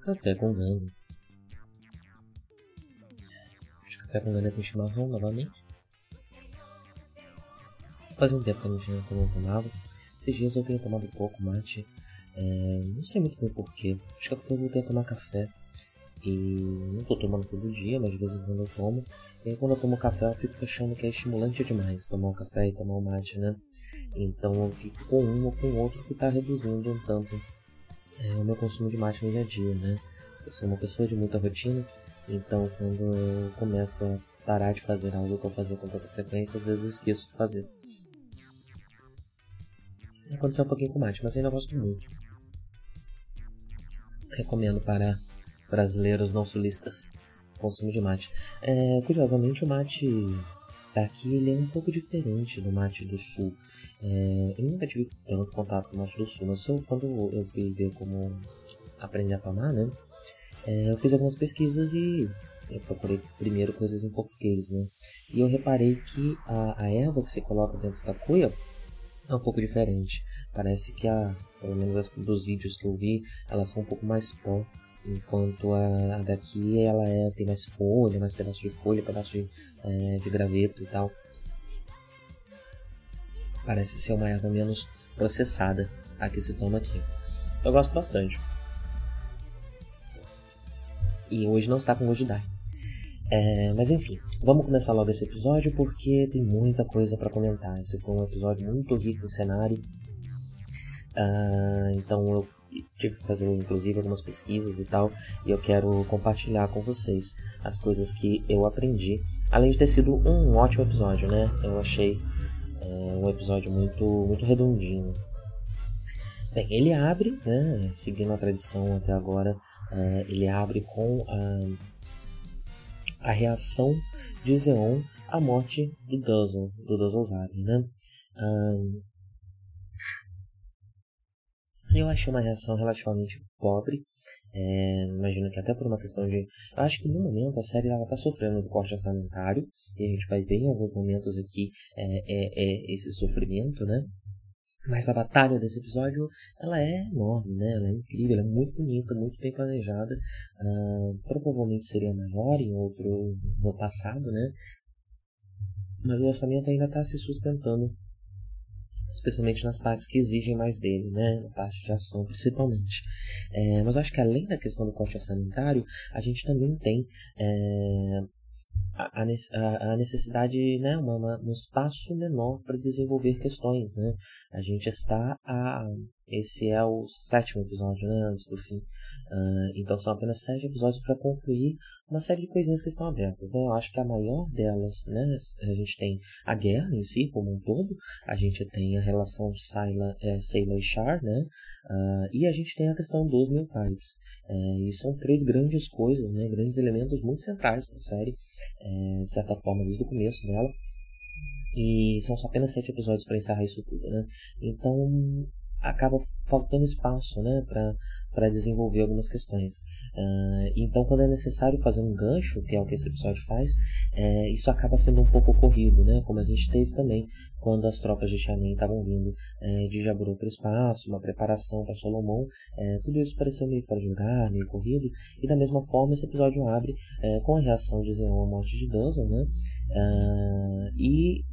Café com Ganda. Café com Ganda com chimarrão novamente. Faz um tempo que eu não tomava. Esses dias eu tenho tomado pouco mate. É, não sei muito bem porquê. Acho que é porque eu voltei a tomar café. E não tô tomando todo dia, mas de vez em quando eu tomo. E aí, quando eu tomo café, eu fico achando que é estimulante demais tomar um café e tomar um mate, né? Então eu fico com um ou com outro que está reduzindo um tanto é, o meu consumo de mate no dia a dia, né? Eu sou uma pessoa de muita rotina, então quando eu começo a parar de fazer algo que eu fazia com tanta frequência, às vezes eu esqueço de fazer. Aconteceu um pouquinho com mate, mas ainda gosto muito. Recomendo para brasileiros não sulistas consumo de mate. É, curiosamente, o mate daqui ele é um pouco diferente do mate do sul. É, eu nunca tive tanto contato com o mate do sul, mas eu, quando eu fui ver como aprender a tomar, né? É, eu fiz algumas pesquisas e eu procurei primeiro coisas em português, né? E eu reparei que a, a erva que você coloca dentro da cuia é um pouco diferente. Parece que a, pelo menos dos vídeos que eu vi, elas são um pouco mais pó enquanto a, a, daqui ela é, tem mais folha, mais pedaço de folha, pedaço de, é, de graveto e tal. Parece ser uma erva menos processada a que se toma aqui. Eu gosto bastante. E hoje não está com gosto de. É, mas enfim, vamos começar logo esse episódio porque tem muita coisa para comentar. Esse foi um episódio muito rico em cenário. Uh, então eu tive que fazer inclusive algumas pesquisas e tal, e eu quero compartilhar com vocês as coisas que eu aprendi, além de ter sido um ótimo episódio, né? Eu achei é, um episódio muito, muito redondinho. Bem, ele abre, né, seguindo a tradição até agora, uh, ele abre com a, a reação de Zeon à morte do Duzzle, do Duzzlezade, né? Uh, eu achei uma reação relativamente pobre. É, imagino que até por uma questão de. Eu acho que no momento a série ela está sofrendo do corte orçamentário. E a gente vai ver em alguns momentos aqui é, é, é esse sofrimento, né? Mas a batalha desse episódio, ela é enorme, né? Ela é incrível, ela é muito bonita, muito bem planejada. Uh, provavelmente seria maior em outro no passado, né? Mas o orçamento ainda está se sustentando especialmente nas partes que exigem mais dele, né? Na parte de ação, principalmente. É, mas eu acho que além da questão do corte orçamentário, a gente também tem é, a, a, a, necessidade, né, uma, uma, um espaço menor para desenvolver questões, né? A gente está a esse é o sétimo episódio, né, antes do fim. Uh, então são apenas sete episódios para concluir uma série de coisinhas que estão abertas, né? Eu acho que a maior delas, né, a gente tem a guerra em si como um todo, a gente tem a relação Sayla, é, e Char, né? Uh, e a gente tem a questão dos New Types. É, e são três grandes coisas, né, grandes elementos muito centrais para a série, é, de certa forma desde o começo dela. E são só apenas sete episódios para encerrar isso tudo, né? Então acaba faltando espaço né, para desenvolver algumas questões. Uh, então, quando é necessário fazer um gancho, que é o que esse episódio faz, é, isso acaba sendo um pouco corrido, né, como a gente teve também quando as tropas de Xiamen estavam vindo é, de Jaburu para o espaço, uma preparação para Solomon, é, tudo isso pareceu meio fora de lugar, meio corrido, e da mesma forma esse episódio abre é, com a reação de Zeon à morte de Duzzle, né, uh, e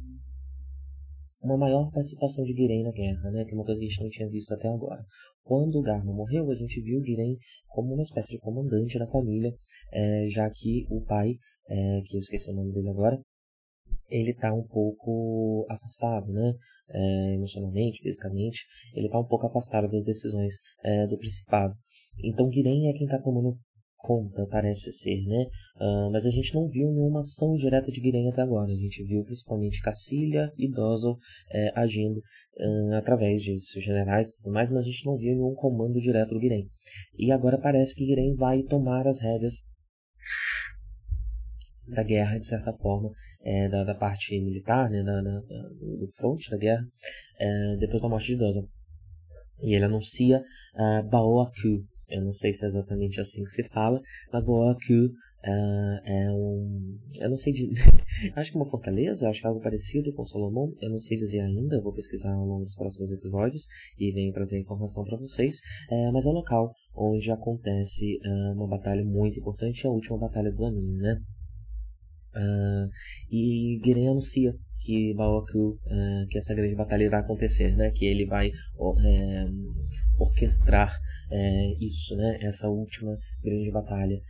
uma maior participação de Guiren na guerra, né? que é uma coisa que a gente não tinha visto até agora. Quando o Garma morreu, a gente viu Guiren como uma espécie de comandante da família, é, já que o pai, é, que eu esqueci o nome dele agora, ele está um pouco afastado, né? É, emocionalmente, fisicamente, ele está um pouco afastado das decisões é, do Principado. Então Guiren é quem está tomando conta, parece ser, né? Uh, mas a gente não viu nenhuma ação direta de Guiren até agora. A gente viu principalmente Cacilha e Dozel é, agindo uh, através de seus generais e tudo mais, mas a gente não viu nenhum comando direto do Guiren. E agora parece que Guiren vai tomar as rédeas da guerra, de certa forma, é, da, da, parte militar, né, da, da, do front da guerra, é, depois da morte de Dozel. E ele anuncia uh, Baoaku, eu não sei se é exatamente assim que se fala, mas Boaku uh, é um. Eu não sei de. acho que é uma fortaleza, acho que é algo parecido com Solomon, eu não sei dizer ainda, vou pesquisar ao longo dos próximos episódios e venho trazer informação para vocês. Uh, mas é um local onde acontece uh, uma batalha muito importante, a última batalha do anime, né? Uh, e Giren anuncia que Baoku, uh, que essa grande batalha irá acontecer, né? Que ele vai é, orquestrar é, isso, né? Essa última grande batalha,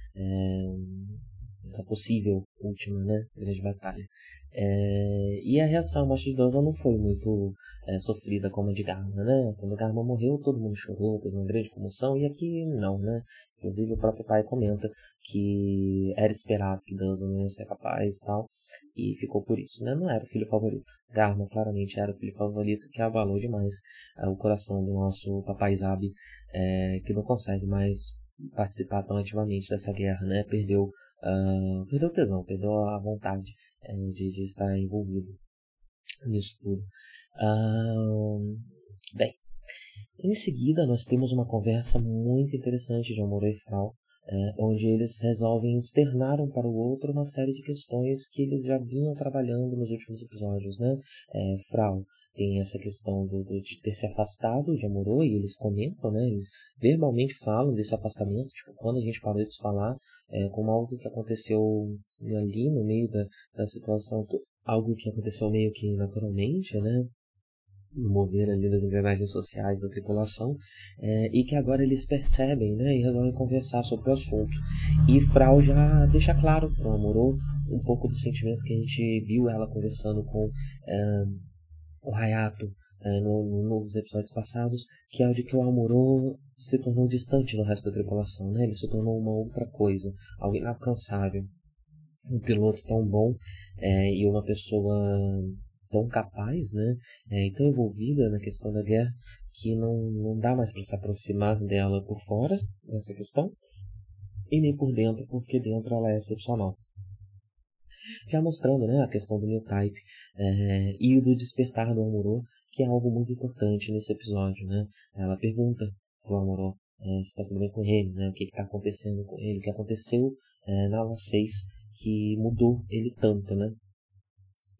essa possível última, né? Grande batalha. É, e a reação a morte de Dosa não foi muito é, sofrida como a de Garma, né? Quando Garma morreu, todo mundo chorou, teve uma grande comoção, e aqui não, né? Inclusive o próprio pai comenta que era esperado que Dosa não ia ser capaz e tal, e ficou por isso, né? Não era o filho favorito. Garma claramente era o filho favorito, que abalou demais é, o coração do nosso papai Zabi, é, que não consegue mais participar tão ativamente dessa guerra, né? Perdeu Uh, perdeu o tesão, perdeu a vontade é, de, de, estar envolvido nisso tudo. Uh, bem, em seguida nós temos uma conversa muito interessante de Amor e Frau, é, onde eles resolvem externar um para o outro uma série de questões que eles já vinham trabalhando nos últimos episódios, né? É, Frau tem essa questão do, do, de ter se afastado de Amorô e eles comentam, né? Eles verbalmente falam desse afastamento, tipo, quando a gente parou de falar, é, como algo que aconteceu ali no meio da, da situação, algo que aconteceu meio que naturalmente, né? no mover ali das engrenagens sociais da tripulação é, e que agora eles percebem né, e resolvem conversar sobre o assunto. E Frau já deixa claro para o Amorô um pouco do sentimento que a gente viu ela conversando com é, o Hayato é, no, nos episódios passados, que é o de que o Amuro se tornou distante do resto da tripulação, né? Ele se tornou uma outra coisa, algo inalcançável. Um piloto tão bom é, e uma pessoa tão capaz, né? É, e tão envolvida na questão da guerra que não, não dá mais para se aproximar dela por fora dessa questão e nem por dentro, porque dentro ela é excepcional já mostrando né, a questão do new type é, e do despertar do Amorô, que é algo muito importante nesse episódio. Né? Ela pergunta pro Amorô é, se está tudo bem com ele, né, o que está acontecendo com ele, o que aconteceu é, na aula 6 que mudou ele tanto, né?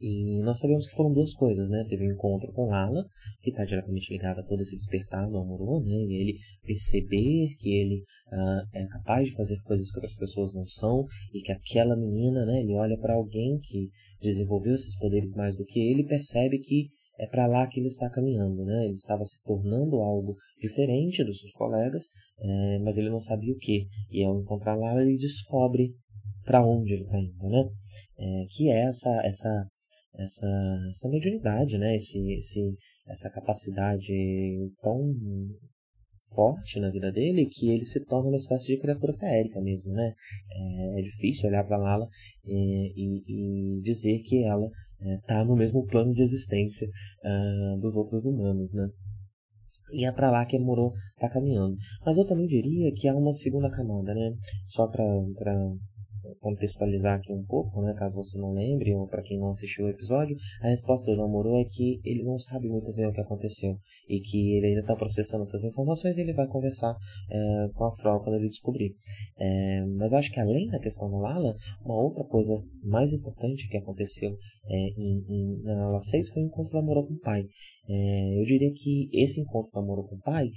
E nós sabemos que foram duas coisas, né? Teve um encontro com Lala, que está diretamente ligado a todo esse despertar do amor, né? E ele perceber que ele uh, é capaz de fazer coisas que outras pessoas não são, e que aquela menina, né? Ele olha para alguém que desenvolveu esses poderes mais do que ele, percebe que é para lá que ele está caminhando, né? Ele estava se tornando algo diferente dos seus colegas, é, mas ele não sabia o que. E ao encontrar Lala, ele descobre para onde ele está indo, né? É, que é essa essa essa, essa mediunidade, né? Esse, esse, essa capacidade tão forte na vida dele que ele se torna uma espécie de criatura feérica mesmo, né? É, é difícil olhar para Lala e, e, e, dizer que ela está é, no mesmo plano de existência uh, dos outros humanos, né? E é para lá que Moro está caminhando. Mas eu também diria que há uma segunda camada, né? Só para contextualizar aqui um pouco, né, caso você não lembre, ou para quem não assistiu o episódio, a resposta do Namoro é que ele não sabe muito bem o que aconteceu e que ele ainda está processando essas informações e ele vai conversar é, com a Frau quando ele descobrir. É, mas acho que além da questão da Lala, uma outra coisa mais importante que aconteceu é, em, em, na Lala 6 foi o encontro do Namoro com o pai. Eu diria que esse encontro do Amor com o pai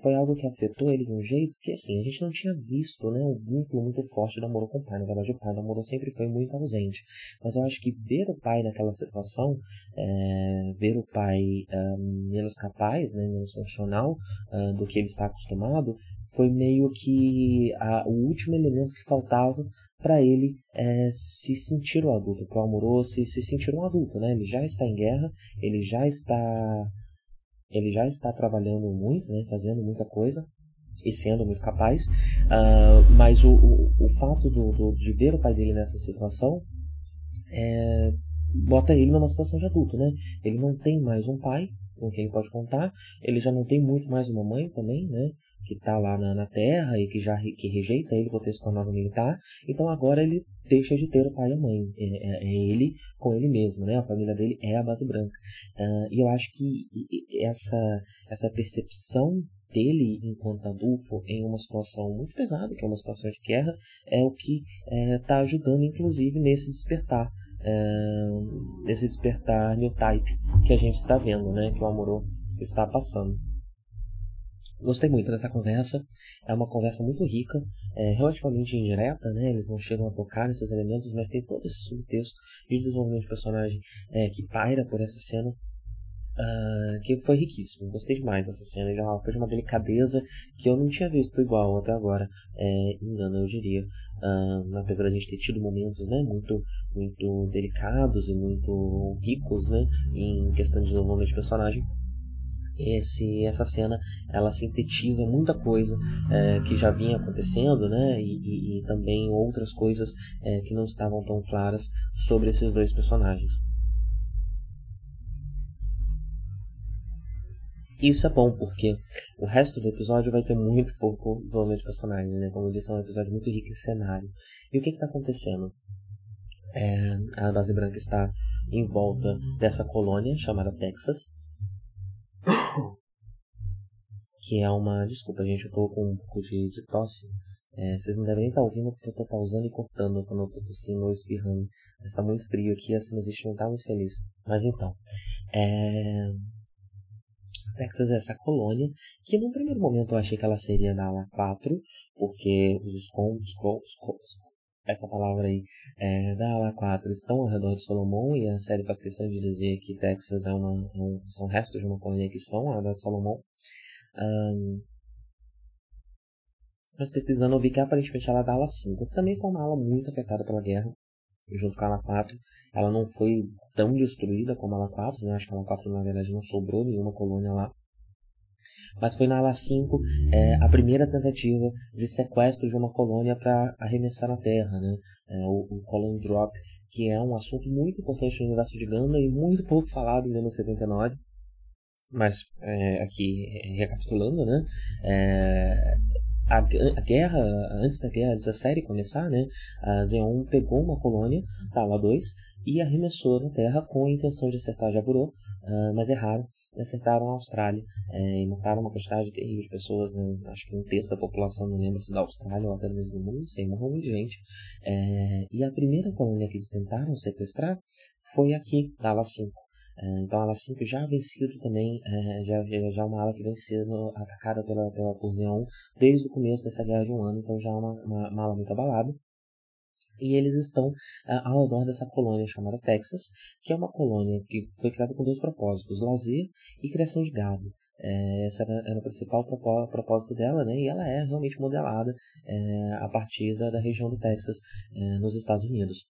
foi algo que afetou ele de um jeito que assim, a gente não tinha visto né, um vínculo muito forte do Amor com o pai. Na verdade, o pai Amorô sempre foi muito ausente. Mas eu acho que ver o pai naquela situação, é, ver o pai um, menos capaz, né, menos funcional uh, do que ele está acostumado, foi meio que a, o último elemento que faltava para ele é, se sentir o adulto, para o amoroso se, se sentir um adulto, né? Ele já está em guerra, ele já está ele já está trabalhando muito, né? Fazendo muita coisa e sendo muito capaz, uh, mas o, o, o fato do, do, de ver o pai dele nessa situação é, bota ele numa situação de adulto, né? Ele não tem mais um pai, com quem ele pode contar. Ele já não tem muito mais uma mãe também, né? Que está lá na, na, terra e que já que rejeita ele por ter se tornado militar. Então agora ele deixa de ter o pai e a mãe. É, é, é ele com ele mesmo, né? A família dele é a base branca. Uh, e eu acho que essa, essa percepção dele enquanto adulto em uma situação muito pesada, que é uma situação de guerra, é o que está é, ajudando, inclusive, nesse despertar desse despertar new type que a gente está vendo, né? Que o Amorô está passando. Gostei muito dessa conversa. É uma conversa muito rica, é, relativamente indireta, né? Eles não chegam a tocar nesses elementos, mas tem todo esse subtexto de desenvolvimento de personagem é, que paira por essa cena Uh, que foi riquíssimo. Gostei demais dessa cena. Ele foi de uma delicadeza que eu não tinha visto igual até agora. É, engano, eu diria. Uh, apesar da gente ter tido momentos né, muito, muito delicados e muito ricos né, em questão de desenvolvimento de personagem. Esse, essa cena ela sintetiza muita coisa é, que já vinha acontecendo né, e, e, e também outras coisas é, que não estavam tão claras sobre esses dois personagens. Isso é bom porque o resto do episódio vai ter muito pouco desenvolvimento de personagem, né? Como eu disse, é um episódio muito rico em cenário. E o que está acontecendo? É, a base branca está em volta dessa colônia chamada Texas. Que é uma. Desculpa, gente, eu tô com um pouco de, de tosse. É, vocês não devem estar tá ouvindo porque eu tô pausando e cortando quando eu tô tossindo ou espirrando. Está muito frio aqui, a sinusite não tá muito feliz. Mas então. É Texas é essa colônia, que num primeiro momento eu achei que ela seria da ala 4, porque os escombros, essa palavra aí, é, da ala 4 estão ao redor de Salomão, e a série faz questão de dizer que Texas é uma, um, são restos de uma colônia que estão ao redor de Salomão. Um, mas pesquisando eu vi que aparentemente ela é da ala 5, que também foi uma ala muito afetada pela guerra, junto com a ala 4. Ela não foi tão destruída como a ala 4, né? acho que a ala 4 na verdade não sobrou nenhuma colônia lá. Mas foi na ala 5 é, a primeira tentativa de sequestro de uma colônia para arremessar na Terra, né? É, o, o Colony Drop, que é um assunto muito importante no universo de Ganda e muito pouco falado em Ganda 79. Mas é, aqui recapitulando, né? É, a, a, guerra, antes da guerra, antes da série começar, né, a Zeon pegou uma colônia, a Ala 2, e arremessou na Terra com a intenção de acertar Jaburô, uh, mas erraram e acertaram a Austrália é, e mataram uma quantidade terrível de pessoas, né, acho que um terço da população, não lembro se da Austrália ou até mesmo do mundo, sei, morreu gente. É, e a primeira colônia que eles tentaram sequestrar foi aqui, da Ala 5. É, então a ala 5 já vencido também, é, já, já é uma ala que vem sendo atacada pela, pela por desde o começo dessa guerra de um ano, então já é uma, uma, uma ala muito abalada. E eles estão uh, ao redor dessa colônia chamada Texas, que é uma colônia que foi criada com dois propósitos, lazer e criação de gado. É, esse era, era, o principal propósito dela, né? E ela é realmente modelada é, a partir da, da, região do Texas, é, nos Estados Unidos.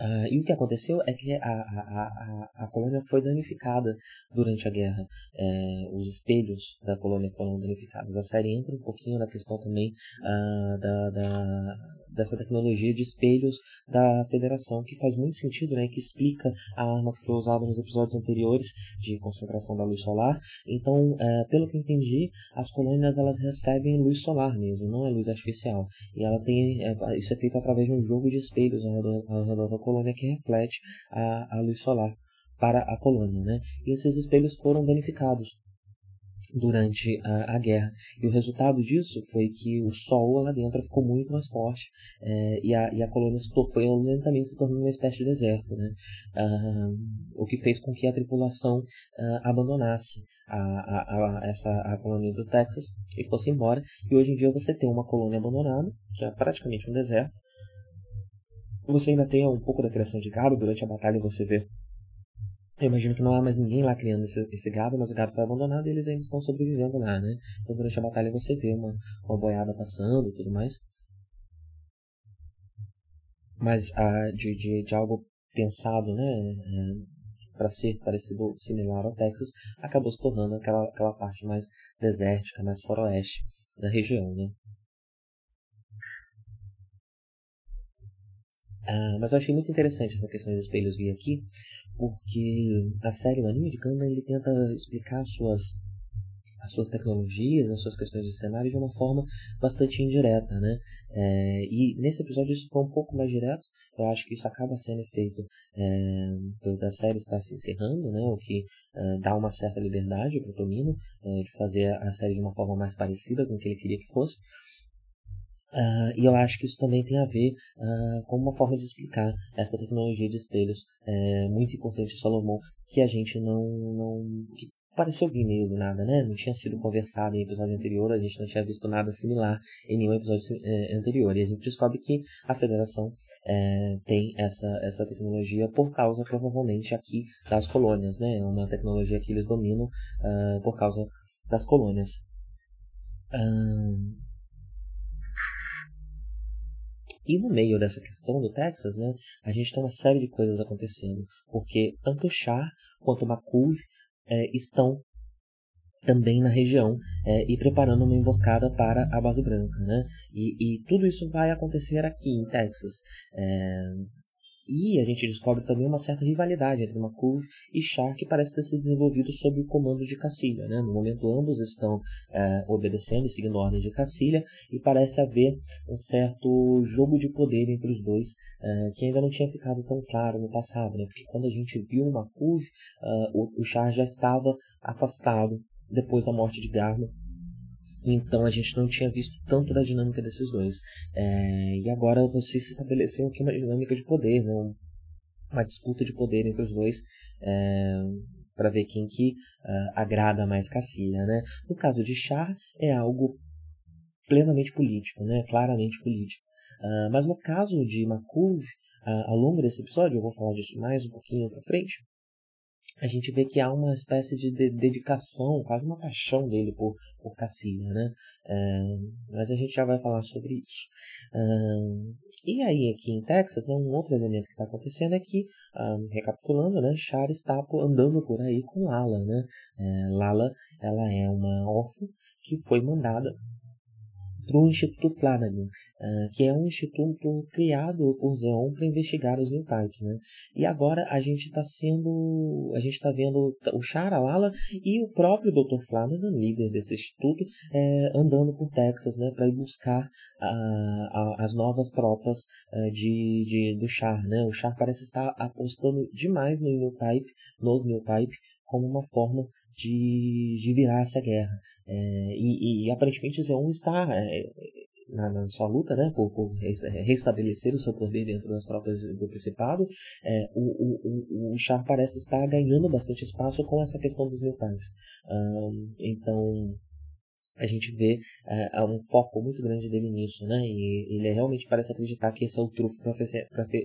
Uh, e o que aconteceu é que a, a, a, a colônia foi danificada durante a guerra. É, os espelhos da colônia foram danificados. A série entra um pouquinho na questão também uh, da, da, dessa tecnologia de espelhos da federação, que faz muito sentido, né? que explica a arma que foi usada nos episódios anteriores de concentração da luz solar. Então, uh, pelo que entendi, as colônias elas recebem luz solar mesmo, não é luz artificial. E ela tem, é, isso é feito através de um jogo de espelhos ao redor, ao redor da colônia que reflete a, a luz solar para a colônia, né? E esses espelhos foram danificados durante a, a, guerra. E o resultado disso foi que o sol lá dentro ficou muito mais forte é, e, a, e a colônia se foi lentamente se tornando uma espécie de deserto, né? Ah, o que fez com que a tripulação ah, abandonasse a, a, a, essa, a colônia do Texas e fosse embora. E hoje em dia você tem uma colônia abandonada, que é praticamente um deserto, Você ainda tem um pouco da criação de gado durante a batalha você vê. Eu imagino que não há mais ninguém lá criando esse, esse gado, mas o gado foi abandonado e eles ainda estão sobrevivendo lá, né? Então durante a batalha você vê uma, uma boiada passando e tudo mais. Mas ah, de, de, de algo pensado, né? É, para ser parecido, similar ao Texas, acabou se tornando aquela, aquela parte mais desértica, mais faroeste da região, né? Ah, mas eu achei muito interessante essa questão dos espelhos vir aqui, porque a série, o anime de Gundam, ele tenta explicar as suas, as suas tecnologias, as suas questões de cenário de uma forma bastante indireta, né? É, e nesse episódio isso foi um pouco mais direto, eu acho que isso acaba sendo efeito é, da série estar se encerrando, né? O que é, dá uma certa liberdade para o Tomino é, de fazer a série de uma forma mais parecida com o que ele queria que fosse. Uh, e eu acho que isso também tem a ver uh, com uma forma de explicar essa tecnologia de espelhos é, muito importante Salomão que a gente não, não que pareceu vir meio do nada, né? Não tinha sido conversado em episódio anterior, a gente não tinha visto nada similar em nenhum episódio é, anterior. E a gente descobre que a federação é, tem essa, essa tecnologia por causa, provavelmente, aqui das colônias, né? É uma tecnologia que eles dominam uh, por causa das colônias. E no meio dessa questão do Texas, né, a gente tem uma série de coisas acontecendo, porque tanto o Char quanto o é, estão também na região é, e preparando uma emboscada para a base branca, né? E, e tudo isso vai acontecer aqui em Texas. É, e a gente descobre também uma certa rivalidade entre Makuf e Char que parece ter se desenvolvido sob o comando de Cacilha. Né? No momento, ambos estão é, obedecendo e seguindo ordens de Cacilha e parece haver um certo jogo de poder entre os dois é, que ainda não tinha ficado tão claro no passado. Né? Porque quando a gente viu o Makuf, é, o, o já estava afastado depois da morte de Garma então a gente não tinha visto tanto da dinâmica desses dois. É, e agora você se estabeleceu aqui uma dinâmica de poder, né? uma disputa de poder entre os dois. É, para ver quem que uh, agrada mais Cacilha, né? No caso de Char é algo plenamente político, né? Claramente político. Uh, mas no caso de Makuv, uh, ao longo desse episódio, eu vou falar disso mais um pouquinho para frente, a gente vê que há uma espécie de, de dedicação, quase uma paixão dele por, por Cacilha, né? É, mas a gente já vai falar sobre isso. É, e aí, aqui em Texas, né, um outro elemento que está acontecendo é que, um, recapitulando, né, Char está andando por aí com Lala, né? É, Lala, ela é uma órfã que foi mandada para o Instituto Flanagan, uh, que é um instituto criado por Zeon para investigar os Newtypes, né? E agora a gente está sendo, a gente está vendo o Charalala e o próprio Dr. Flanagan, líder desse instituto, é, andando por Texas, né, para ir buscar uh, as novas tropas uh, de, de, do Char, né? O Char parece estar apostando demais no Newtype, nos Newtype, como uma forma de, de virar essa guerra. É, e, e, aparentemente Zeon está é, na, na, sua luta né, por, por, restabelecer o seu poder dentro das tropas do Principado. É, o, o, o, Char parece estar ganhando bastante espaço com essa questão dos militares. Um, então a gente vê é, um foco muito grande dele nisso, né? E ele realmente parece acreditar que esse é o trufo para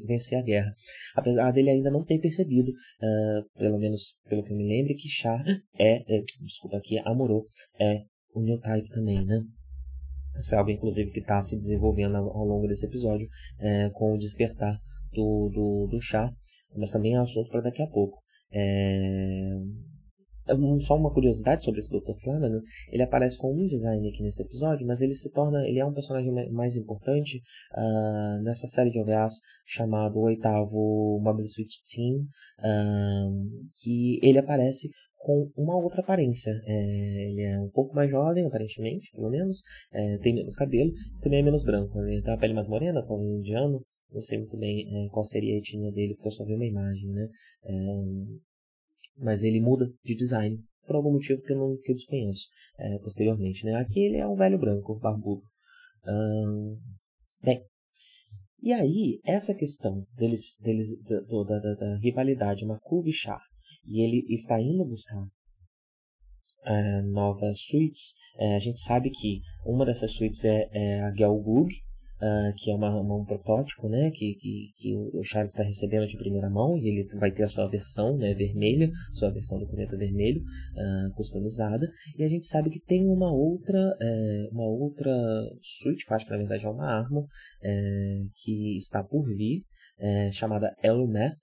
vencer a guerra. Apesar dele ainda não ter percebido, uh, pelo menos pelo que eu me lembro, que Char é, é desculpa aqui, Amorô é o new type também, né? Isso é algo, inclusive, que está se desenvolvendo ao longo desse episódio é, com o despertar do, do, do Char, mas também é assunto para daqui a pouco. É, é só uma curiosidade sobre esse Dr. Flanagan, ele aparece com um design aqui nesse episódio, mas ele se torna, ele é um personagem mais importante uh, nessa série de OVAs chamado oitavo Mobile Suit Team, uh, que ele aparece com uma outra aparência. É, ele é um pouco mais jovem, aparentemente, pelo menos, é, tem menos cabelo, também é menos branco. Né? Ele tem a pele mais morena, como indiano, não sei muito bem é, qual seria a etnia dele, porque eu só vi uma imagem, né? É, mas ele muda de design por algum motivo que eu, não, que eu desconheço é, posteriormente. Né? Aqui ele é um velho branco, barbudo. Hum, bem, e aí, essa questão deles, deles da, da, da, da rivalidade Makuv e Char, e ele está indo buscar uh, novas suítes, uh, a gente sabe que uma dessas suítes é, é a Gelgug, uh, que é uma, uma, um protótipo, né, que, que, que o Charles está recebendo de primeira mão e ele vai ter a sua versão, né, vermelha, sua versão do cometa vermelho, uh, customizada. E a gente sabe que tem uma outra, é, uma outra suíte, que acho que na verdade é uma arma, é, que está por vir, é, chamada Elmeth,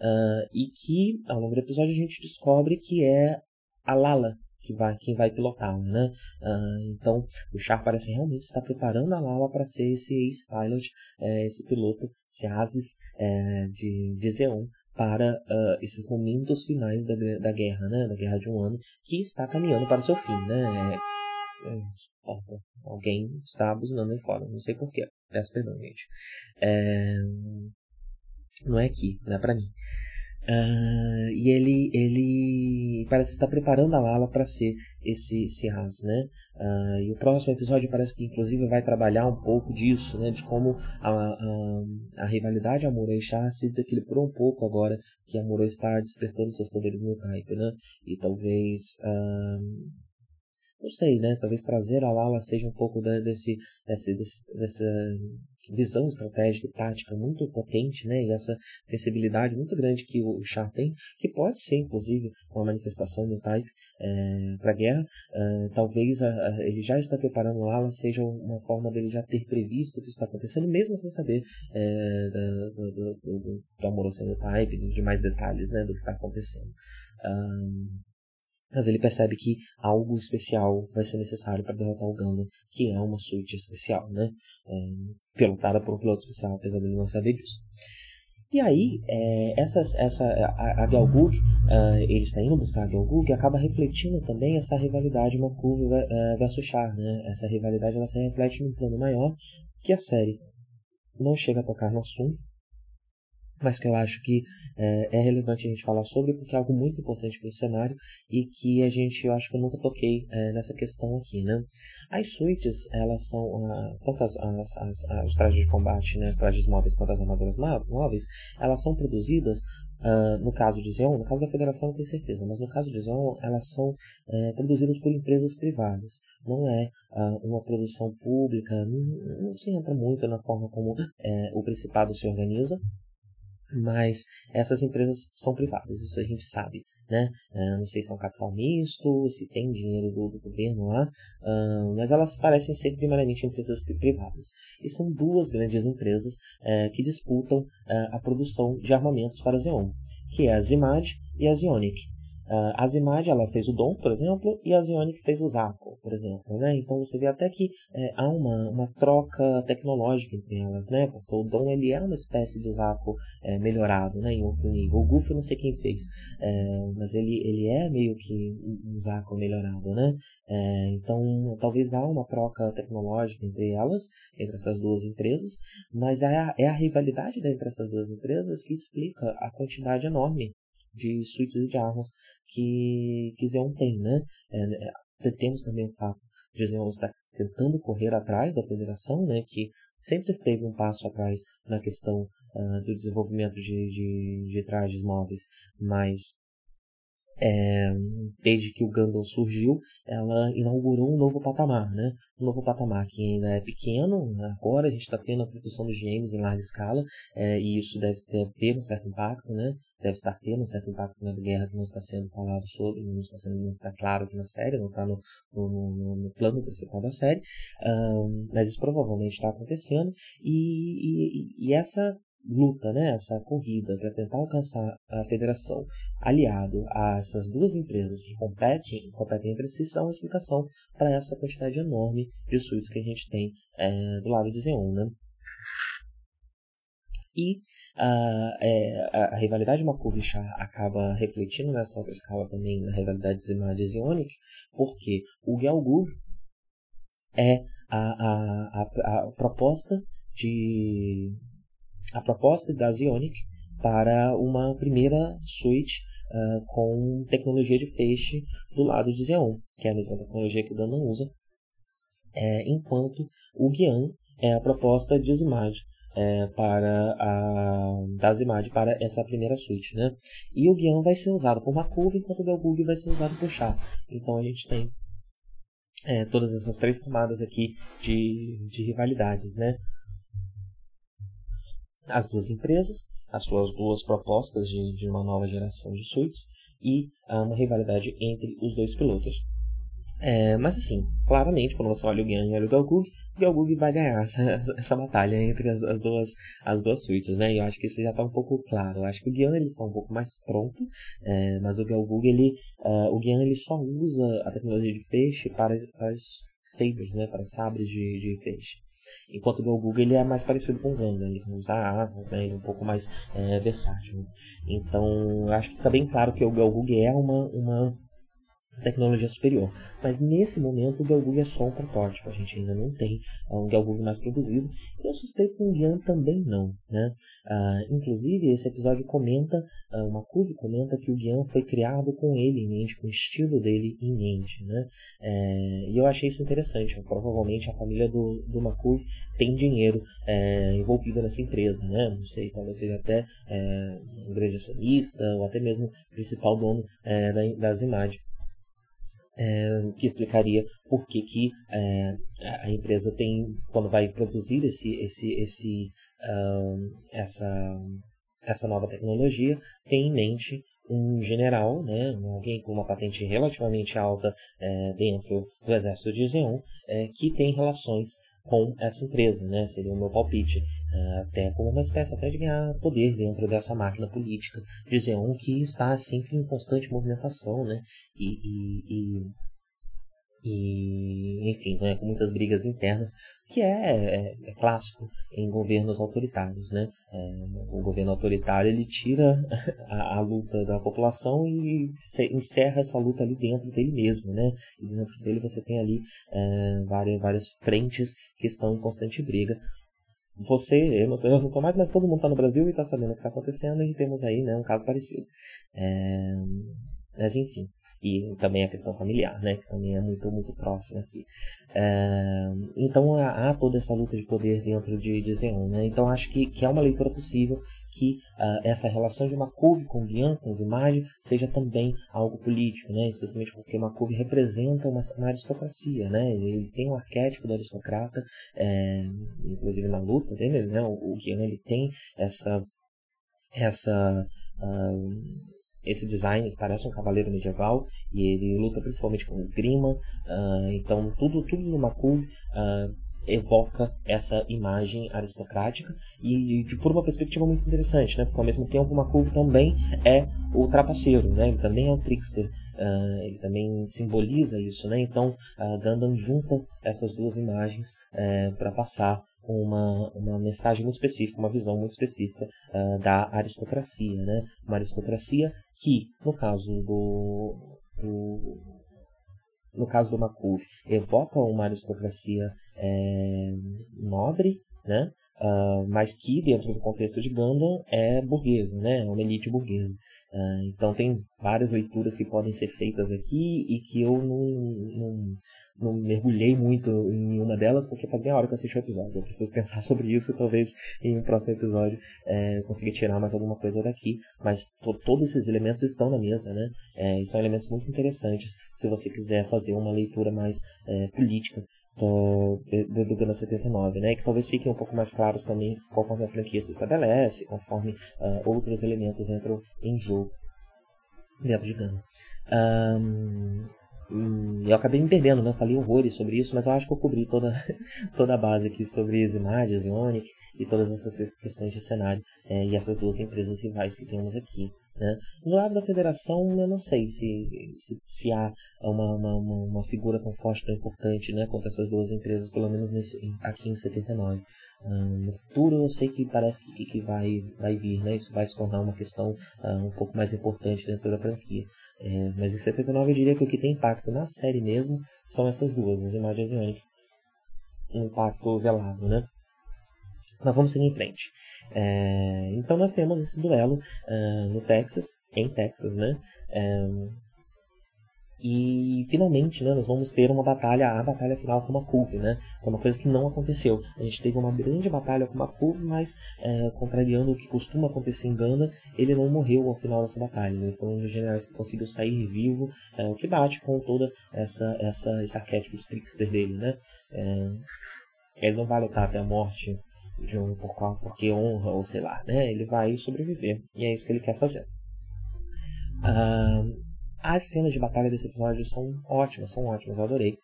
uh, e que ao longo do episódio a gente descobre que é a Lala, que vai, quem vai pilotá-la, né? Uh, então, o Char parece realmente estar preparando a Lala para ser esse ex-pilot, é, esse piloto, esse Asis é, de, de Zeon para uh, esses momentos finais da, da guerra, né? Da guerra de um ano, que está caminhando para o seu fim, né? É, é alguém está buzinando aí fora, não sei porquê. Peço perdão, gente. É, não é aqui, não é para mim. Uh, e ele, ele parece estar preparando a Lala para ser esse, esse né? Uh, e o próximo episódio parece que inclusive vai trabalhar um pouco disso, né? De como a, a, a rivalidade Amuro e Char se desequilibrou um pouco agora que Amuro está despertando seus poderes no type, né? E talvez uh, não sei, né? Talvez trazer a Lala seja um pouco desse, desse, desse, dessa visão estratégica e tática muito potente, né? E essa sensibilidade muito grande que o Char tem, que pode ser, inclusive, uma manifestação do Type é, para a guerra. É, talvez a, a, ele já está preparando o Lala seja uma forma dele já ter previsto o que está acontecendo, mesmo sem saber é, do, do, do, do amor do Type, dos demais detalhes, né? Do que está acontecendo. Um, mas ele percebe que algo especial vai ser necessário para derrotar o Gundam, que é uma suíte especial, né? É, pilotada por um piloto especial, apesar dele não saber disso. E aí, é, essa, essa, a, a Galgug, uh, ele está indo buscar a Galgug, acaba refletindo também essa rivalidade Makuv uh, versus Char, né? Essa rivalidade ela se reflete num plano maior que a série não chega a tocar no assunto, mas que eu acho que é, é, relevante a gente falar sobre porque é algo muito importante para o cenário e que a gente, eu acho que eu nunca toquei é, nessa questão aqui, né? As suítes, elas são, uh, tanto as, as, as, os trajes de combate, né, trajes móveis quanto as armaduras móveis, elas são produzidas Uh, no caso de Xeon, no caso da federação não tenho certeza, mas no caso de Xeon, elas são é, produzidas por empresas privadas. Não é uh, uma produção pública, não, não, se entra muito na forma como o Principado se organiza, mas essas empresas são privadas, isso a gente sabe. Né? Uh, não sei se é um capital misto, se tem dinheiro do, do governo lá, uh, mas elas parecem ser primariamente empresas privadas. E são duas grandes empresas uh, que disputam a produção de armamentos para a Xeon, que é a Zimad e a Zionic. Uh, a Zimad ela fez o Dom, por exemplo, e a Zionic fez o Zaco, por exemplo. Né? Então você vê até que é, há uma, uma troca tecnológica entre elas, né? porque o Dom ele é uma espécie de Zaco é, melhorado né? em outro nível. O Goofy não sei quem fez, é, mas ele, ele é meio que um Zaco melhorado. Né? É, então talvez há uma troca tecnológica entre elas, entre essas duas empresas, mas é a, é a rivalidade entre essas duas empresas que explica a quantidade enorme de suítes de armas que, que Xeon tem, né? É, é, temos também o fato de Xeon estar tentando correr atrás da federação, né? Que sempre esteve um passo atrás na questão uh, do desenvolvimento de, de, de trajes móveis, mas é, desde que o Gundam surgiu, ela inaugurou um novo patamar, né? Um novo patamar que ainda é pequeno, agora a gente está tendo a produção dos GMs em larga escala, é, e isso deve, deve, ter um certo impacto, né? Deve estar tendo um certo impacto na guerra que não está sendo falado sobre, não está sendo não está claro aqui na série, não está no, no, no, no plano principal da série, um, mas isso provavelmente está acontecendo, e, e, e essa luta, né, essa corrida para tentar alcançar a federação, aliado a essas duas empresas que competem, competem entre si, são a explicação para essa quantidade enorme de suítes que a gente tem é, do lado de Xeon, né? E uh, é, a, rivalidade Makuvisha acaba refletindo nessa outra escala também na rivalidade Zimad e Zionic, porque o Gelgur é a, a, a, a proposta de a proposta da Zionic para uma primeira suite uh, com tecnologia de feixe do lado de Xeon, que é a mesma tecnologia que o Dana usa, é, enquanto o Guian é a proposta de Zimad é, para a da Zimad para essa primeira suite, né? E o Guian vai ser usado por Makuva, enquanto o Belgug vai ser usado por Chá. Então a gente tem é, todas essas três camadas aqui de, de rivalidades, né? as duas empresas, as suas duas propostas de, de uma nova geração de suítes e uh, uma rivalidade entre os dois pilotos. É, mas assim, claramente, quando você olha o Guian e olha o Galgug, o Galgug vai ganhar essa, essa batalha entre as, as, duas, as duas suítes, né? E eu acho que isso já está um pouco claro. Eu acho que o Guian ele está um pouco mais pronto, é, mas o Galgug, ele, uh, o Guian ele só usa a tecnologia de feixe para, para sabres, né? Para sabres de, de feixe. Enquanto o Galgug ele é mais parecido com o Ganda, ele usa armas, né? Ele é um pouco mais é, versátil. Então, acho que fica bem claro que o Galgug é uma, uma tecnologia superior. Mas nesse momento o Galgug é só um protótipo, a gente ainda não tem uh, um Galgug mais produzido. E eu suspeito que o Guian também não. Né? Uh, inclusive, esse episódio comenta, uh, uma curva comenta que o Guian foi criado com ele em mente, com o estilo dele em mente. Né? É, e eu achei isso interessante. Provavelmente a família do, do Makuv tem dinheiro é, envolvido nessa empresa. Né? Não sei, talvez seja até é, um grande acionista ou até mesmo principal dono é, das imagens é, que explicaria por que, que é, a empresa tem, quando vai produzir esse, esse, esse, essa, essa nova tecnologia, tem em mente um general, né, alguém com uma patente relativamente alta é, dentro do exército de Zeon, que tem relações com essa empresa, né? Seria o meu palpite, uh, até como uma espécie até de ganhar poder dentro dessa máquina política de Zeon que está sempre em constante movimentação, né? E, e, e, e enfim, né? com muitas brigas internas, que é, é, é clássico em governos autoritários, né? É, o governo autoritário ele tira a, a, luta da população e encerra essa luta ali dentro dele mesmo, né? E dentro dele você tem ali é, várias, várias frentes que estão em constante briga. Você, eu não, não tô mais, mas todo mundo está no Brasil e está sabendo o que está acontecendo e temos aí né, um caso parecido. É, mas enfim, e também a questão familiar, né, que também é muito, muito próxima aqui. É, então há, há, toda essa luta de poder dentro de, de Zeon, né, então acho que, que é uma leitura possível que uh, essa relação de Makov com Guian, com Zimad, seja também algo político, né? especialmente porque Makov representa uma, uma, aristocracia, né? ele tem um arquétipo do aristocrata, é, inclusive na luta dele, né? o, o ele tem essa, essa uh, esse design parece um cavaleiro medieval e ele luta principalmente com esgrima, uh, então tudo tudo no Makul uh, evoca essa imagem aristocrática e de, por uma perspectiva muito interessante, né? Porque ao mesmo tempo o Makul também é o trapaceiro, né? Ele também é o trickster, uh, ele também simboliza isso, né? Então uh, junta essas duas imagens uh, para passar uma, uma mensagem muito específica, uma visão muito específica uh, da aristocracia, né? Uma aristocracia que, no caso do, do no caso do Makuf, evoca uma aristocracia é, nobre, né? Uh, mas que dentro do contexto de Gundam é burguesa, né? É uma elite burguesa. Uh, então tem várias leituras que podem ser feitas aqui e que eu não, não, não mergulhei muito em uma delas porque faz meia hora que eu assisti o episódio. Eu preciso pensar sobre isso talvez em um próximo episódio é, conseguir tirar mais alguma coisa daqui. Mas to, todos esses elementos estão na mesa, né? É, e são elementos muito interessantes se você quiser fazer uma leitura mais é, política do, do, Gundam 79, né? Que talvez fiquem um pouco mais claros também conforme a franquia se estabelece, conforme uh, outros elementos entram em jogo dentro de Gundam. Um, eu acabei me perdendo, né? Falei horrores sobre isso, mas eu acho que eu cobri toda, toda a base aqui sobre Zimages, Ionic e todas essas questões de cenário é, e essas duas empresas rivais que temos aqui. Né? No lado da federação, eu não sei se, se, se há uma, uma, uma, figura tão forte, tão importante né, contra essas duas empresas, pelo menos nesse, aqui em 79. no futuro, eu sei que parece que, que vai, vai vir, né? isso vai se tornar uma questão um pouco mais importante dentro da franquia. É, mas em 79 eu diria que o que tem impacto na série mesmo são essas duas, as imagens de Um impacto velado, né? Mas vamos seguir em frente. É, então nós temos esse duelo uh, no Texas, em Texas, né? É, e finalmente, né, nós vamos ter uma batalha, a batalha final com a Makuv, né? Que é uma coisa que não aconteceu. A gente teve uma grande batalha com a Makuv, mas é, contrariando o que costuma acontecer em Ganda, ele não morreu ao final dessa batalha. Ele foi um dos generais que conseguiu sair vivo, é, o que bate com toda essa, essa esse arquétipo de trickster dele, né? É, ele não vai lutar até a morte por qual, porque honra ou sei lá, né? Ele vai sobreviver e é isso que ele quer fazer. Uh, as cenas de batalha desse episódio são ótimas, são ótimas, eu adorei.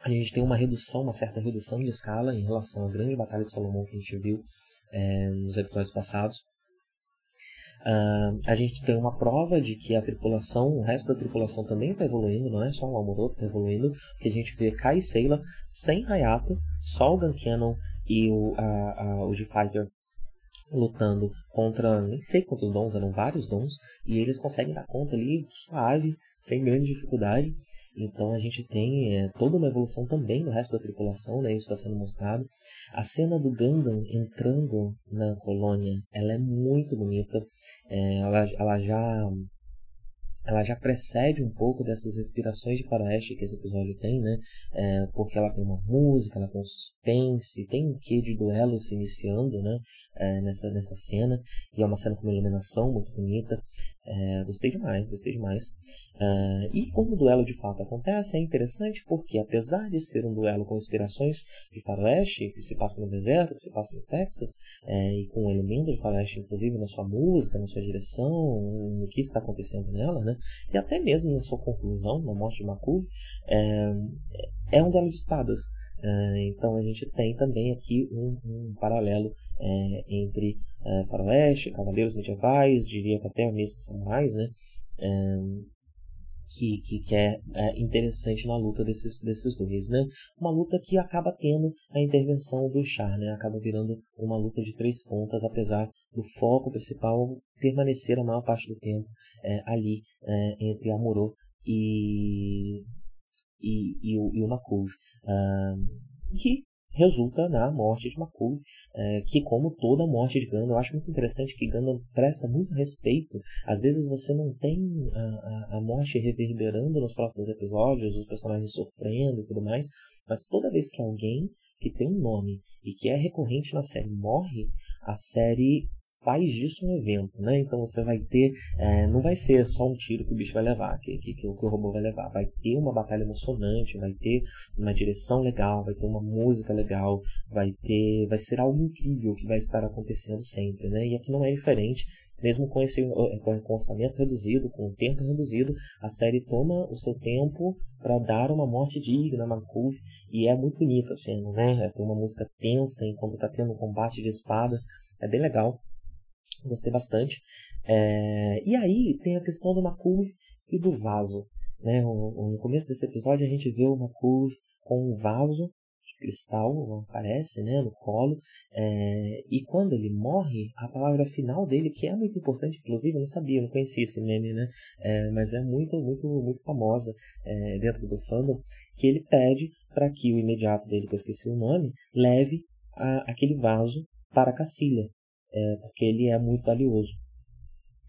A gente tem uma redução, uma certa redução de escala em relação à grande batalha de Salomão que a gente viu é, nos episódios passados. Uh, a gente tem uma prova de que a tripulação, o resto da tripulação também está evoluindo, não é só o Amuro está evoluindo, que a gente vê Kai e Seila sem Hayato, só o Guncannon e o, a, a, o G-Fighter lutando contra nem sei quantos dons, eram vários dons, e eles conseguem dar conta ali suave, sem grande dificuldade. Então a gente tem é, toda uma evolução também do resto da tripulação, né? Isso está sendo mostrado. A cena do Gundam entrando na colônia, ela é muito bonita. É, ela, ela já ela já precede um pouco dessas inspirações de faroeste que esse episódio tem, né? É, porque ela tem uma música, ela tem um suspense, tem um quê de duelo se iniciando, né? É, nessa, nessa cena, e é uma cena com uma iluminação muito bonita. É, gostei demais, gostei demais. Uh, e como o duelo de fato acontece, é interessante porque, apesar de ser um duelo com inspirações de faroeste, que se passa no deserto, que se passa no Texas, é, e com um elemento de faroeste, inclusive, na sua música, na sua direção, no que está acontecendo nela, né? e até mesmo na sua conclusão, na morte de Makul, é, é um duelo de espadas. É, então a gente tem também aqui um, um paralelo é, entre é, faroeste, cavaleiros medievais, diria que até mesmo samurais, né? É, que, que, que é, é, interessante na luta desses, desses dois, né? Uma luta que acaba tendo a intervenção do Char, né? Acaba virando uma luta de três pontas, apesar do foco principal permanecer a maior parte do tempo é, ali é, entre Amuro e, e, e, e o Makov. Uh, que resulta na morte de Makov, é, que como toda morte de Gandalf, eu acho muito interessante que Gandalf presta muito respeito. Às vezes você não tem a, a, a morte reverberando nos próprios episódios, os personagens sofrendo e tudo mais, mas toda vez que alguém que tem um nome e que é recorrente na série morre, a série faz disso um evento, né? Então você vai ter, é, não vai ser só um tiro que o bicho vai levar, que, que, que, o robô vai levar, vai ter uma batalha emocionante, vai ter uma direção legal, vai ter uma música legal, vai ter, vai ser algo incrível que vai estar acontecendo sempre, né? E aqui não é diferente. Mesmo com esse com orçamento reduzido, com o tempo reduzido, a série toma o seu tempo para dar uma morte digna a Markov e é muito bonita a cena, né? Tem uma música tensa enquanto está tendo um combate de espadas, é bem legal. Gostei bastante. É, e aí tem a questão do Makul e do vaso. Né? O, no começo desse episódio a gente vê o Makul com um vaso de cristal, aparece né, no colo. É, e quando ele morre, a palavra final dele, que é muito importante, inclusive eu não sabia, eu não conhecia esse meme, né? É, mas é muito, muito, muito famosa é, dentro do fandom, que ele pede para que o imediato dele, que eu esqueci o nome, leve a, aquele vaso para a Cacilha é, porque ele é muito valioso.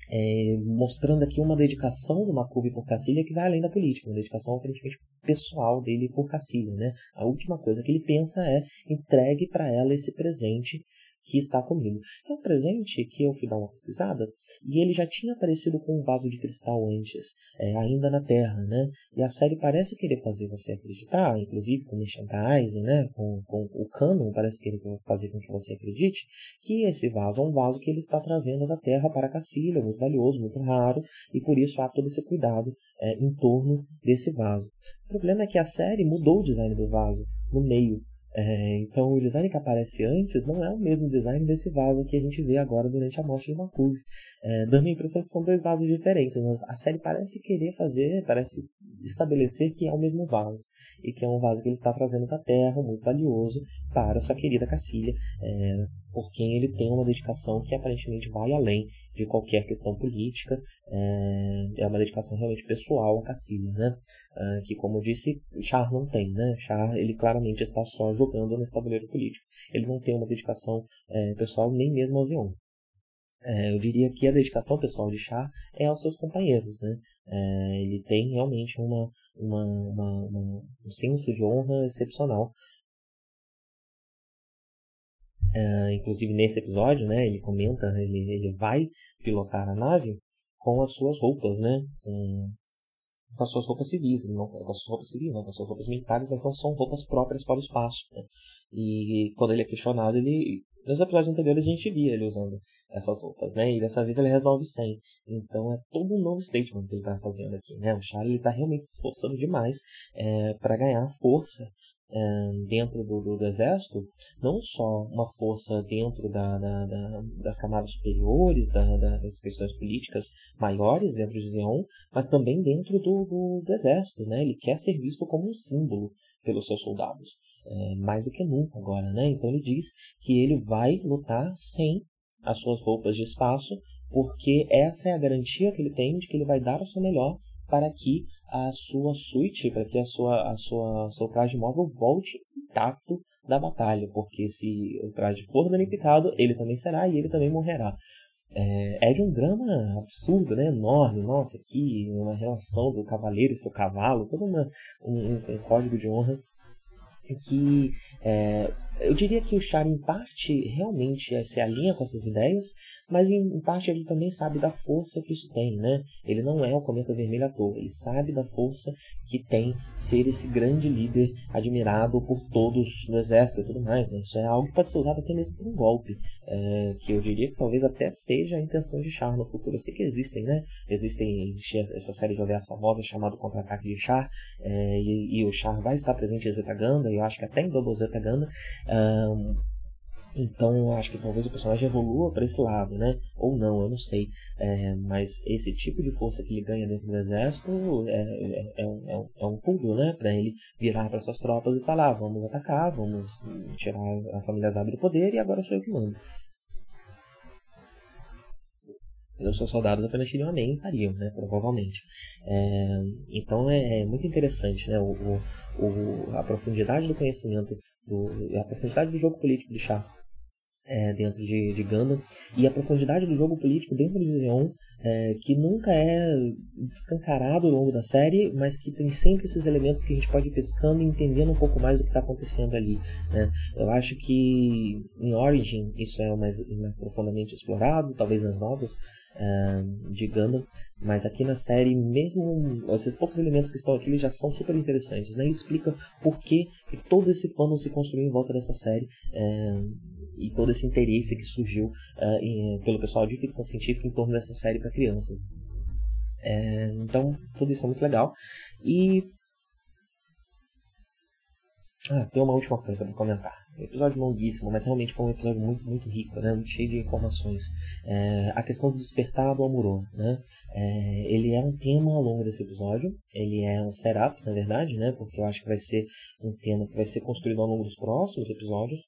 É, mostrando aqui uma dedicação do Macuvi por Cacilha que vai além da política, uma dedicação aparentemente pessoal dele por Cacilha. Né? A última coisa que ele pensa é entregue para ela esse presente que está comigo. É um presente que eu fui dar uma pesquisada e ele já tinha aparecido com um vaso de cristal antes, é, ainda na Terra, né? E a série parece querer fazer você acreditar, inclusive com merchandising, né? Com, com o canon parece querer fazer com que você acredite que esse vaso é um vaso que ele está trazendo da Terra para Cacilha, muito valioso, muito raro, e por isso há todo esse cuidado é, em torno desse vaso. O problema é que a série mudou o design do vaso no meio é, então o design que aparece antes não é o mesmo design desse vaso que a gente vê agora durante a morte de Makuf, é, dando a impressão que são dois vasos diferentes. Mas a série parece querer fazer, parece estabelecer que é o mesmo vaso e que é um vaso que ele está trazendo da Terra, muito valioso para sua querida Cacilha, é, por quem ele tem uma dedicação que aparentemente vai além de qualquer questão política, é, é uma dedicação realmente pessoal a Cacilha, né? É, que como eu disse, Char não tem, né? Char ele claramente está só jogando nesse tabuleiro político. Ele não tem uma dedicação é, pessoal nem mesmo ao Zion. É, eu diria que a dedicação pessoal de Char é aos seus companheiros, né? É, ele tem realmente uma, uma, uma, uma, um senso de honra excepcional Uh, inclusive nesse episódio, né, ele comenta, ele, ele vai pilotar a nave com as suas roupas, né, com as suas roupas civis, não com as suas roupas civis, não com as suas roupas militares, mas não são roupas próprias para o espaço. Né? E quando ele é questionado, ele nos episódios anteriores a gente via ele usando essas roupas, né? E dessa vez ele resolve sem. Então é todo um novo statement que ele está fazendo aqui, né? O Charlie está realmente se esforçando demais é, para ganhar força dentro do, do, do, exército, não só uma força dentro da, da, da, das camadas superiores, das questões políticas maiores dentro de Zeon, mas também dentro do, do, exército, né? Ele quer ser visto como um símbolo pelos seus soldados é, mais do que nunca agora, né? Então ele diz que ele vai lutar sem as suas roupas de espaço, porque essa é a garantia que ele tem de que ele vai dar o seu melhor para que a sua suíte, para que a sua, a sua, seu traje móvel volte intacto da batalha, porque se o traje for danificado, ele também será e ele também morrerá. É, é de um drama absurdo, né? enorme. Nossa, aqui uma relação do cavaleiro e seu cavalo, todo uma, um, um código de honra que é, eu diria que o Char, em parte, realmente se alinha com essas ideias, mas em parte ele também sabe da força que isso tem, né? Ele não é o Cometa Vermelho à toa, ele sabe da força que tem ser esse grande líder admirado por todos no exército e tudo mais, né? Isso é algo que pode ser usado até mesmo por um golpe, é, que eu diria que talvez até seja a intenção de Char no futuro. Eu sei que existem, né? Existem, existe essa série de OVAs famosas chamada Contra-Ataque de Char, é, e, e, o Char vai estar presente em Zeta Ganda, e eu acho que até em Double Zeta Ganda, um, então acho que talvez o personagem evolua para esse lado, né? Ou não, eu não sei. É, mas esse tipo de força que ele ganha dentro do exército é, é, é, um, é, um, é pulo, né? Para ele virar para suas tropas e falar: vamos atacar, vamos tirar a família Zabi do poder e agora sou eu que mando. Os seus soldados apenas teriam amém e fariam, né? Provavelmente. É, então é, é, muito interessante, né? O, o, a profundidade do conhecimento, do, a profundidade do jogo político de Chá é, dentro de, de Gundam e a profundidade do jogo político dentro de Zeon, é, que nunca é escancarado ao longo da série, mas que tem sempre esses elementos que a gente pode ir pescando e entendendo um pouco mais do que está acontecendo ali. Né? Eu acho que em Origin isso é mais, mais profundamente explorado, talvez nas novas, uh, de Gundam, mas aqui na série, mesmo esses poucos elementos que estão aqui, eles já são super interessantes, né? E explica por que, todo esse fandom se construiu em volta dessa série uh, e todo esse interesse que surgiu uh, em, pelo pessoal de ficção científica em torno dessa série para crianças. É, então, tudo isso é muito legal. E. Ah, tem uma última coisa para comentar. Um episódio longuíssimo, mas realmente foi um episódio muito, muito rico, né? Cheio de informações. É, a questão do despertar do Amuro, né? É, ele é um tema ao longo desse episódio. Ele é um setup, na verdade, né? Porque eu acho que vai ser um tema que vai ser construído ao longo dos próximos episódios.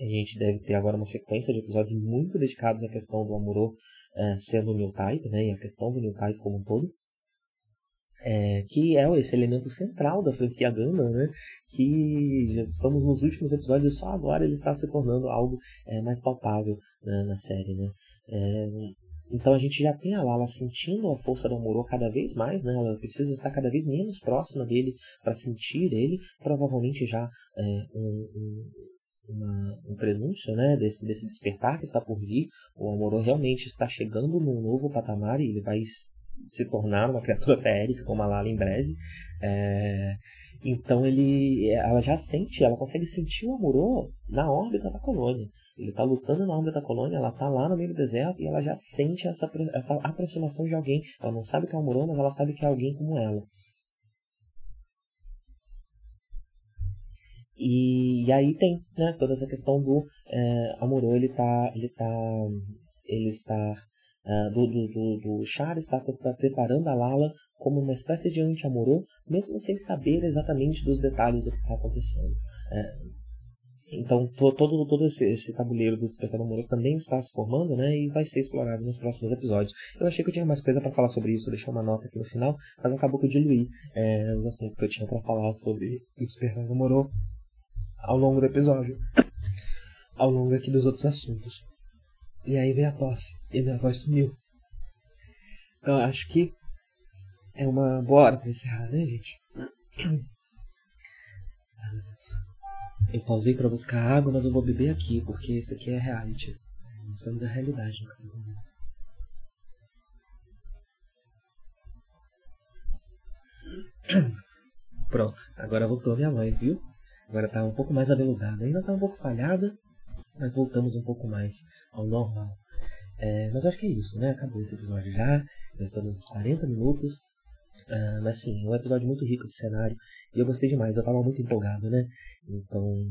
A gente deve ter agora uma sequência de episódios muito dedicados à questão do Amuro é, sendo o New Type, né? E a questão do New Type como um todo é, que é esse elemento central da franquia Gundam, né? Que já estamos nos últimos episódios e só agora ele está se tornando algo é, mais palpável né, na série, né? É, então a gente já tem a Lala sentindo a força do Amorô cada vez mais, né? Ela precisa estar cada vez menos próxima dele para sentir ele, provavelmente já um, um uma, um prenúncio né, desse, desse despertar que está por vir. O Amorô realmente está chegando num novo patamar e ele vai se tornar uma criatura feérica como a Lala em breve. É, então ele, ela já sente, ela consegue sentir o Amuro na órbita da colônia. Ele está lutando na órbita da colônia, ela está lá no meio do deserto e ela já sente essa, essa aproximação de alguém. Ela não sabe que é o Amuro, mas ela sabe que é alguém como ela. E, e aí tem né, toda essa questão do é, Amuro, ele está ele tá, ele está uh, do, do, do, do Char está preparando a Lala como uma espécie de anti-amorô, mesmo sem saber exatamente dos detalhes do que está acontecendo. Uh, então, to, todo, todo esse, esse, tabuleiro do Despertar do Amor também está se formando, né? E vai ser explorado nos próximos episódios. Eu achei que eu tinha mais coisa para falar sobre isso, deixar uma nota aqui no final, mas acabou que eu diluí é, os assuntos que eu tinha para falar sobre o Despertar do Amor ao longo do episódio. ao longo aqui dos outros assuntos. E aí veio a tosse e minha voz sumiu. Então acho que é uma boa hora para encerrar, né, gente? Eu pausei para buscar água, mas eu vou beber aqui, porque isso aqui é reality. Nós temos a realidade no café Pronto, agora voltou a minha voz, viu? Agora tá um pouco mais aveludada. Ainda tá um pouco falhada, mas voltamos um pouco mais ao normal. É, mas acho que é isso, né? Acabou esse episódio já. Já estamos nos 40 minutos. Uh, mas sim, é um episódio muito rico de cenário. E eu gostei demais, eu tava muito empolgado, né? Então,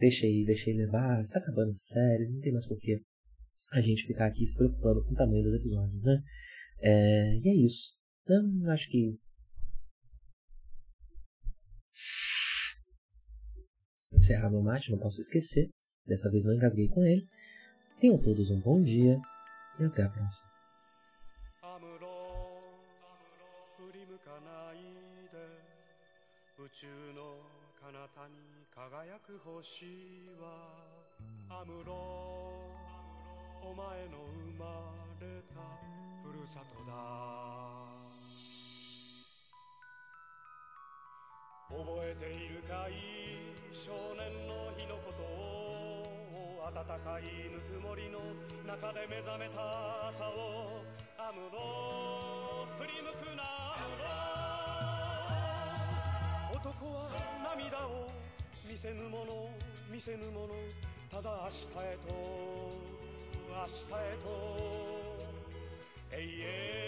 deixei, deixei levar. Está acabando essa série, não tem mais porquê a gente ficar aqui se preocupando com o tamanho dos episódios, né? É, e é isso. Então, acho que. Encerrar meu mate, não posso esquecer. Dessa vez não engasguei com ele. Tenham todos um bom dia e até a próxima. 宇宙の彼方に輝く星はアムロお前の生まれたふるさとだ覚えているかい 少年の日のことを暖かいぬくもりの中で目覚めた朝をアムロ振り向くなアムロ男は涙を見せぬもの見せぬものただ明日へと明日へと。永遠